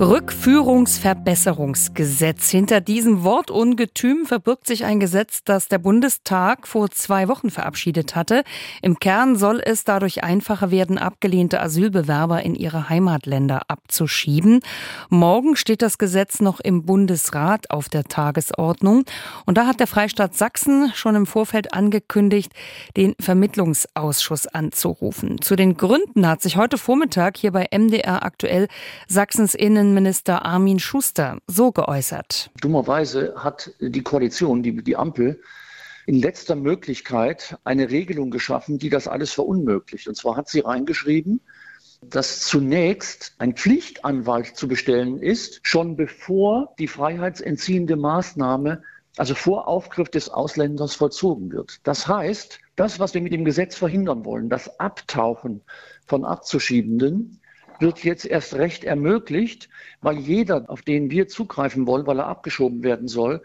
Rückführungsverbesserungsgesetz. Hinter diesem Wortungetüm verbirgt sich ein Gesetz, das der Bundestag vor zwei Wochen verabschiedet hatte. Im Kern soll es dadurch einfacher werden, abgelehnte Asylbewerber in ihre Heimatländer abzuschieben. Morgen steht das Gesetz noch im Bundesrat auf der Tagesordnung. Und da hat der Freistaat Sachsen schon im Vorfeld angekündigt, den Vermittlungsausschuss anzurufen. Zu den Gründen hat sich heute Vormittag hier bei MDR aktuell Sachsens Innen Innenminister Armin Schuster so geäußert. Dummerweise hat die Koalition, die, die Ampel, in letzter Möglichkeit eine Regelung geschaffen, die das alles verunmöglicht. Und zwar hat sie reingeschrieben, dass zunächst ein Pflichtanwalt zu bestellen ist, schon bevor die freiheitsentziehende Maßnahme, also vor Aufgriff des Ausländers vollzogen wird. Das heißt, das, was wir mit dem Gesetz verhindern wollen, das Abtauchen von Abzuschiebenden, wird jetzt erst recht ermöglicht, weil jeder, auf den wir zugreifen wollen, weil er abgeschoben werden soll,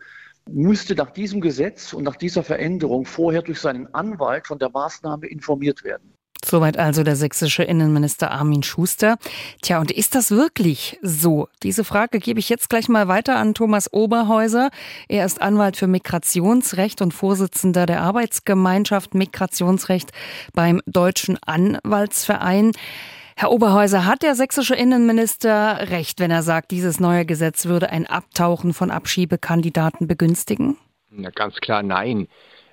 müsste nach diesem Gesetz und nach dieser Veränderung vorher durch seinen Anwalt von der Maßnahme informiert werden. Soweit also der sächsische Innenminister Armin Schuster. Tja, und ist das wirklich so? Diese Frage gebe ich jetzt gleich mal weiter an Thomas Oberhäuser. Er ist Anwalt für Migrationsrecht und Vorsitzender der Arbeitsgemeinschaft Migrationsrecht beim Deutschen Anwaltsverein. Herr Oberhäuser, hat der sächsische Innenminister recht, wenn er sagt, dieses neue Gesetz würde ein Abtauchen von Abschiebekandidaten begünstigen? Na, ganz klar nein.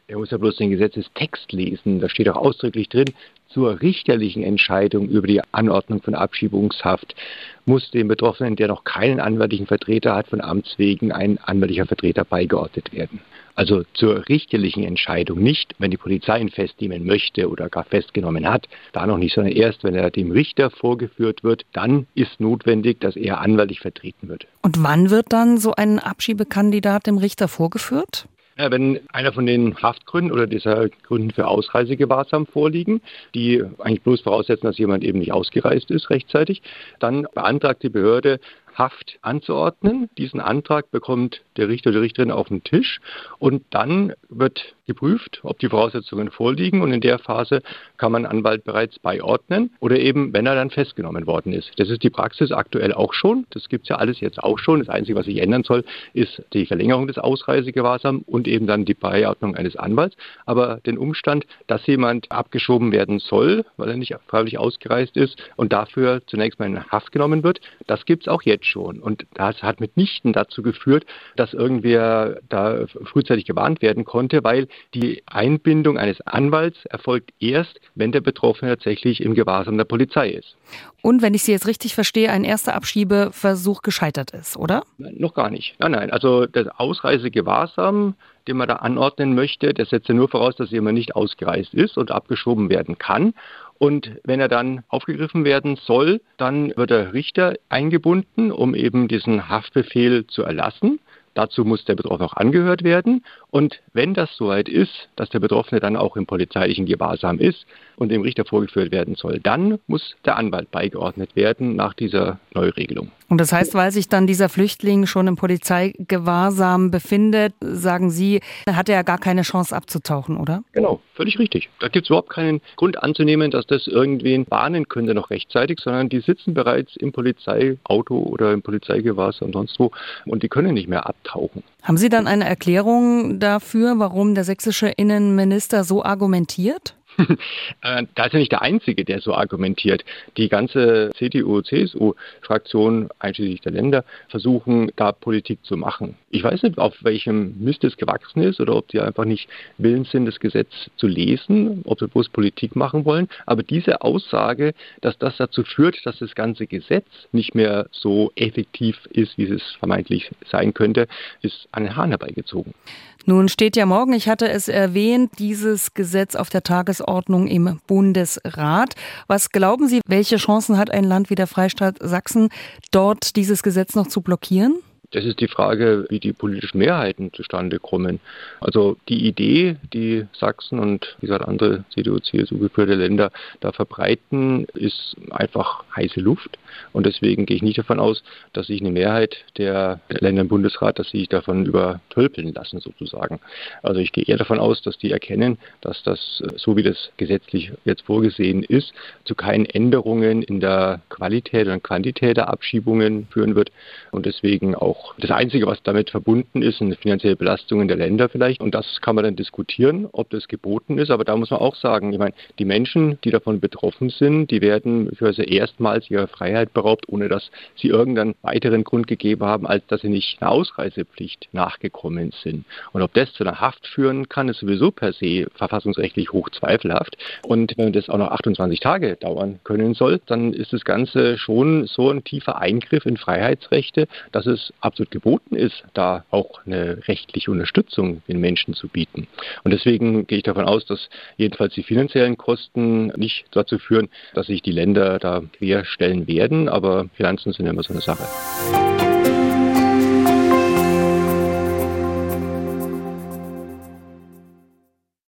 Er muss ja bloß den Gesetzestext lesen. Da steht auch ausdrücklich drin, zur richterlichen Entscheidung über die Anordnung von Abschiebungshaft muss dem Betroffenen, der noch keinen anwaltlichen Vertreter hat, von Amts wegen ein anwaltlicher Vertreter beigeordnet werden. Also zur richterlichen Entscheidung nicht, wenn die Polizei ihn festnehmen möchte oder gar festgenommen hat, da noch nicht, sondern erst, wenn er dem Richter vorgeführt wird, dann ist notwendig, dass er anwaltlich vertreten wird. Und wann wird dann so ein Abschiebekandidat dem Richter vorgeführt? Ja, wenn einer von den Haftgründen oder dieser Gründen für Ausreisegewahrsam vorliegen, die eigentlich bloß voraussetzen, dass jemand eben nicht ausgereist ist rechtzeitig, dann beantragt die Behörde Haft anzuordnen. Diesen Antrag bekommt der Richter oder die Richterin auf den Tisch und dann wird geprüft, ob die Voraussetzungen vorliegen und in der Phase kann man Anwalt bereits beiordnen oder eben, wenn er dann festgenommen worden ist. Das ist die Praxis aktuell auch schon. Das gibt es ja alles jetzt auch schon. Das Einzige, was sich ändern soll, ist die Verlängerung des Ausreisegewahrsams und eben dann die Beiordnung eines Anwalts. Aber den Umstand, dass jemand abgeschoben werden soll, weil er nicht freiwillig ausgereist ist und dafür zunächst mal in Haft genommen wird, das gibt es auch jetzt schon. Und das hat mitnichten dazu geführt, dass irgendwer da frühzeitig gewarnt werden konnte, weil die Einbindung eines Anwalts erfolgt erst, wenn der Betroffene tatsächlich im Gewahrsam der Polizei ist. Und wenn ich Sie jetzt richtig verstehe, ein erster Abschiebeversuch gescheitert ist, oder? Nein, noch gar nicht. Nein, nein. Also das Ausreisegewahrsam, den man da anordnen möchte, das setzt ja nur voraus, dass jemand nicht ausgereist ist und abgeschoben werden kann. Und wenn er dann aufgegriffen werden soll, dann wird der Richter eingebunden, um eben diesen Haftbefehl zu erlassen. Dazu muss der Betroffene auch angehört werden. Und wenn das soweit ist, dass der Betroffene dann auch im polizeilichen Gewahrsam ist und dem Richter vorgeführt werden soll, dann muss der Anwalt beigeordnet werden nach dieser Neuregelung. Und das heißt, weil sich dann dieser Flüchtling schon im Polizeigewahrsam befindet, sagen Sie, hat er ja gar keine Chance abzutauchen, oder? Genau, völlig richtig. Da gibt es überhaupt keinen Grund anzunehmen, dass das irgendwen bahnen könnte noch rechtzeitig, sondern die sitzen bereits im Polizeiauto oder im Polizeigewahrsam und sonst wo und die können nicht mehr abtauchen. Haben Sie dann eine Erklärung dafür, warum der sächsische Innenminister so argumentiert? Äh, da ist ja nicht der Einzige, der so argumentiert. Die ganze CDU-CSU-Fraktion, einschließlich der Länder, versuchen da Politik zu machen. Ich weiß nicht, auf welchem Mist es gewachsen ist oder ob die einfach nicht willens sind, das Gesetz zu lesen, ob sie bloß Politik machen wollen. Aber diese Aussage, dass das dazu führt, dass das ganze Gesetz nicht mehr so effektiv ist, wie es vermeintlich sein könnte, ist an den Hahn herbeigezogen. Nun steht ja morgen, ich hatte es erwähnt, dieses Gesetz auf der Tagesordnung im Bundesrat. Was glauben Sie, welche Chancen hat ein Land wie der Freistaat Sachsen, dort dieses Gesetz noch zu blockieren? Das ist die Frage, wie die politischen Mehrheiten zustande kommen. Also die Idee, die Sachsen und wie gesagt andere CDU, CSU geführte Länder da verbreiten, ist einfach heiße Luft. Und deswegen gehe ich nicht davon aus, dass sich eine Mehrheit der Länder im Bundesrat, dass sie sich davon übertölpeln lassen sozusagen. Also ich gehe eher davon aus, dass die erkennen, dass das, so wie das gesetzlich jetzt vorgesehen ist, zu keinen Änderungen in der Qualität und Quantität der Abschiebungen führen wird. Und deswegen auch das Einzige, was damit verbunden ist, sind finanzielle Belastungen der Länder vielleicht. Und das kann man dann diskutieren, ob das geboten ist. Aber da muss man auch sagen, ich meine, die Menschen, die davon betroffen sind, die werden möglicherweise erstmals ihrer Freiheit beraubt, ohne dass sie irgendeinen weiteren Grund gegeben haben, als dass sie nicht einer Ausreisepflicht nachgekommen sind. Und ob das zu einer Haft führen kann, ist sowieso per se verfassungsrechtlich hoch zweifelhaft. Und wenn das auch noch 28 Tage dauern können soll, dann ist das Ganze schon so ein tiefer Eingriff in Freiheitsrechte, dass es absolut geboten ist, da auch eine rechtliche Unterstützung den Menschen zu bieten. Und deswegen gehe ich davon aus, dass jedenfalls die finanziellen Kosten nicht dazu führen, dass sich die Länder da querstellen werden. Aber Finanzen sind immer so eine Sache.